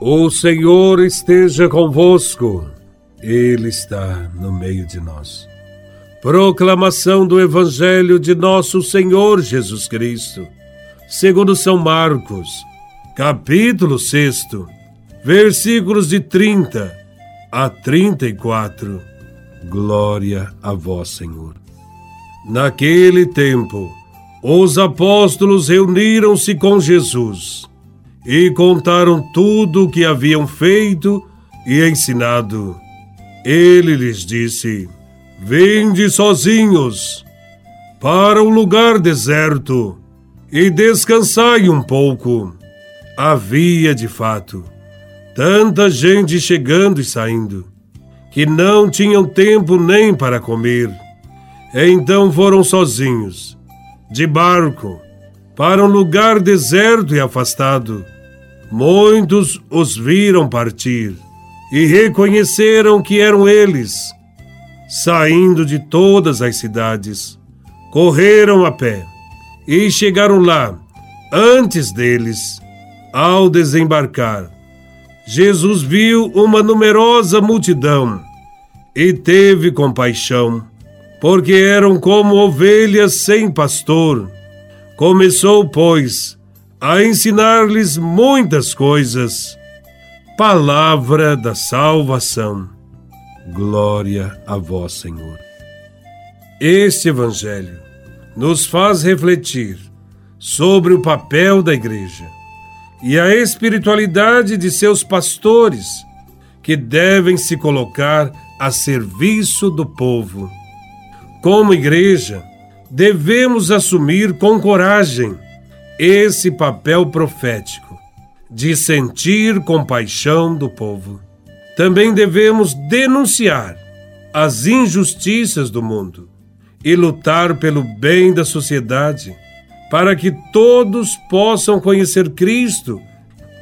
O Senhor esteja convosco, Ele está no meio de nós. Proclamação do Evangelho de Nosso Senhor Jesus Cristo, segundo São Marcos, capítulo 6, versículos de 30 a 34. Glória a Vós, Senhor. Naquele tempo, os apóstolos reuniram-se com Jesus e contaram tudo o que haviam feito e ensinado. Ele lhes disse: Vinde sozinhos para um lugar deserto e descansai um pouco. Havia, de fato, tanta gente chegando e saindo que não tinham tempo nem para comer. Então foram sozinhos, de barco, para um lugar deserto e afastado Muitos os viram partir e reconheceram que eram eles. Saindo de todas as cidades, correram a pé e chegaram lá antes deles. Ao desembarcar, Jesus viu uma numerosa multidão e teve compaixão, porque eram como ovelhas sem pastor. Começou, pois, a ensinar-lhes muitas coisas. Palavra da salvação. Glória a vós, Senhor. Este Evangelho nos faz refletir sobre o papel da Igreja e a espiritualidade de seus pastores, que devem se colocar a serviço do povo. Como Igreja, devemos assumir com coragem esse papel profético de sentir compaixão do povo. Também devemos denunciar as injustiças do mundo e lutar pelo bem da sociedade, para que todos possam conhecer Cristo.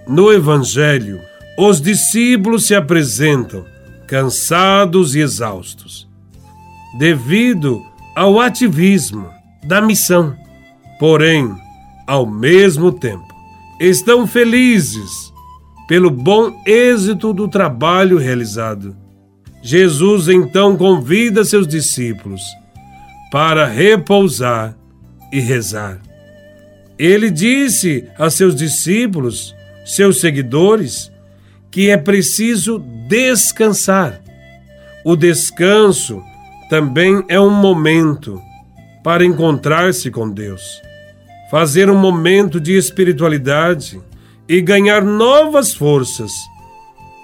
No Evangelho, os discípulos se apresentam cansados e exaustos, devido ao ativismo da missão. Porém, ao mesmo tempo, estão felizes pelo bom êxito do trabalho realizado. Jesus então convida seus discípulos para repousar e rezar. Ele disse a seus discípulos, seus seguidores, que é preciso descansar. O descanso também é um momento para encontrar-se com Deus fazer um momento de espiritualidade e ganhar novas forças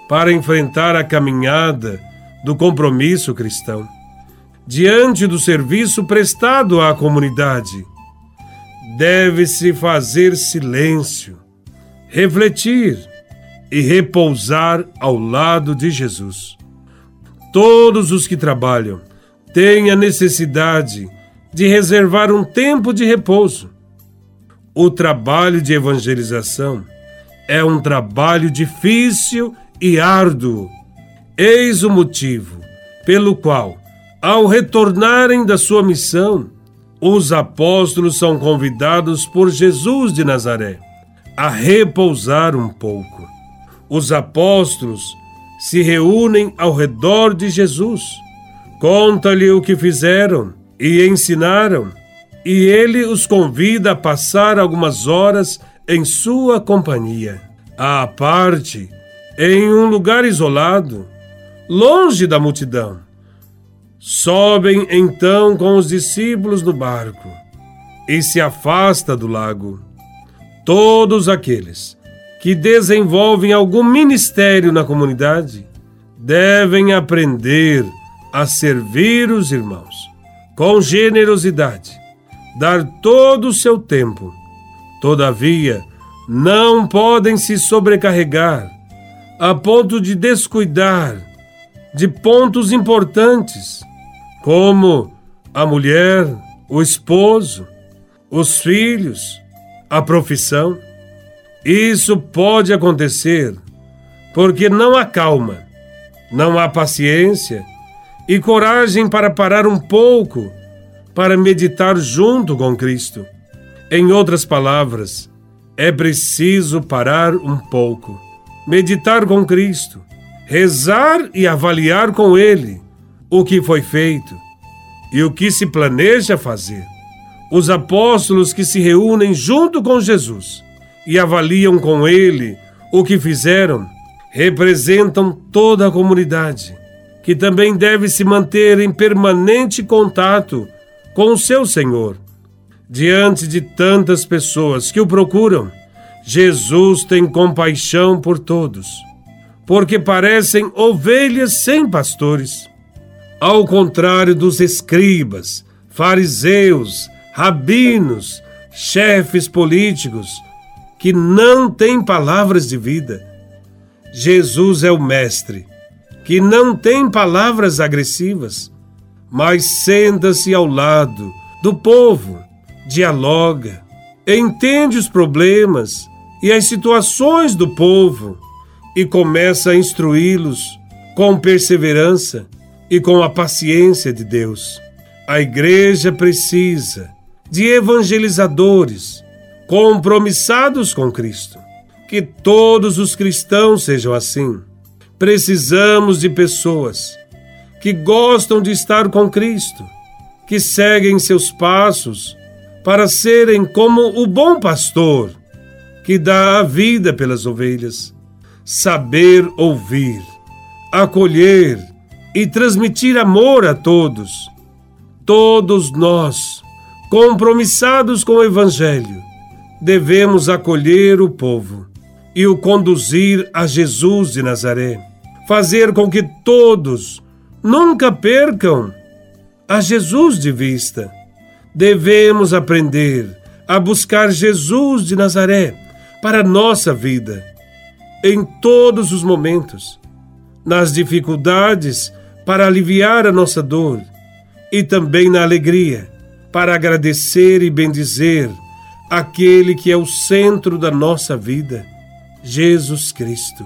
para enfrentar a caminhada do compromisso cristão. Diante do serviço prestado à comunidade, deve-se fazer silêncio, refletir e repousar ao lado de Jesus. Todos os que trabalham têm a necessidade de reservar um tempo de repouso o trabalho de evangelização é um trabalho difícil e árduo. Eis o motivo pelo qual, ao retornarem da sua missão, os apóstolos são convidados por Jesus de Nazaré a repousar um pouco. Os apóstolos se reúnem ao redor de Jesus, conta-lhe o que fizeram e ensinaram e ele os convida a passar algumas horas em sua companhia, à parte, em um lugar isolado, longe da multidão. Sobem então com os discípulos no barco e se afasta do lago. Todos aqueles que desenvolvem algum ministério na comunidade devem aprender a servir os irmãos com generosidade dar todo o seu tempo. Todavia, não podem se sobrecarregar a ponto de descuidar de pontos importantes, como a mulher, o esposo, os filhos, a profissão. Isso pode acontecer porque não há calma, não há paciência e coragem para parar um pouco para meditar junto com Cristo. Em outras palavras, é preciso parar um pouco meditar com Cristo, rezar e avaliar com Ele o que foi feito e o que se planeja fazer. Os apóstolos que se reúnem junto com Jesus e avaliam com Ele o que fizeram representam toda a comunidade, que também deve se manter em permanente contato com o seu Senhor. Diante de tantas pessoas que o procuram, Jesus tem compaixão por todos, porque parecem ovelhas sem pastores. Ao contrário dos escribas, fariseus, rabinos, chefes políticos, que não têm palavras de vida, Jesus é o Mestre, que não tem palavras agressivas, mas senta-se ao lado do povo, dialoga, entende os problemas e as situações do povo e começa a instruí-los com perseverança e com a paciência de Deus. A igreja precisa de evangelizadores compromissados com Cristo. Que todos os cristãos sejam assim. Precisamos de pessoas que gostam de estar com Cristo, que seguem seus passos para serem como o bom pastor que dá a vida pelas ovelhas. Saber ouvir, acolher e transmitir amor a todos. Todos nós, compromissados com o Evangelho, devemos acolher o povo e o conduzir a Jesus de Nazaré. Fazer com que todos nunca percam a Jesus de vista. Devemos aprender a buscar Jesus de Nazaré para a nossa vida, em todos os momentos, nas dificuldades para aliviar a nossa dor e também na alegria para agradecer e bendizer aquele que é o centro da nossa vida, Jesus Cristo.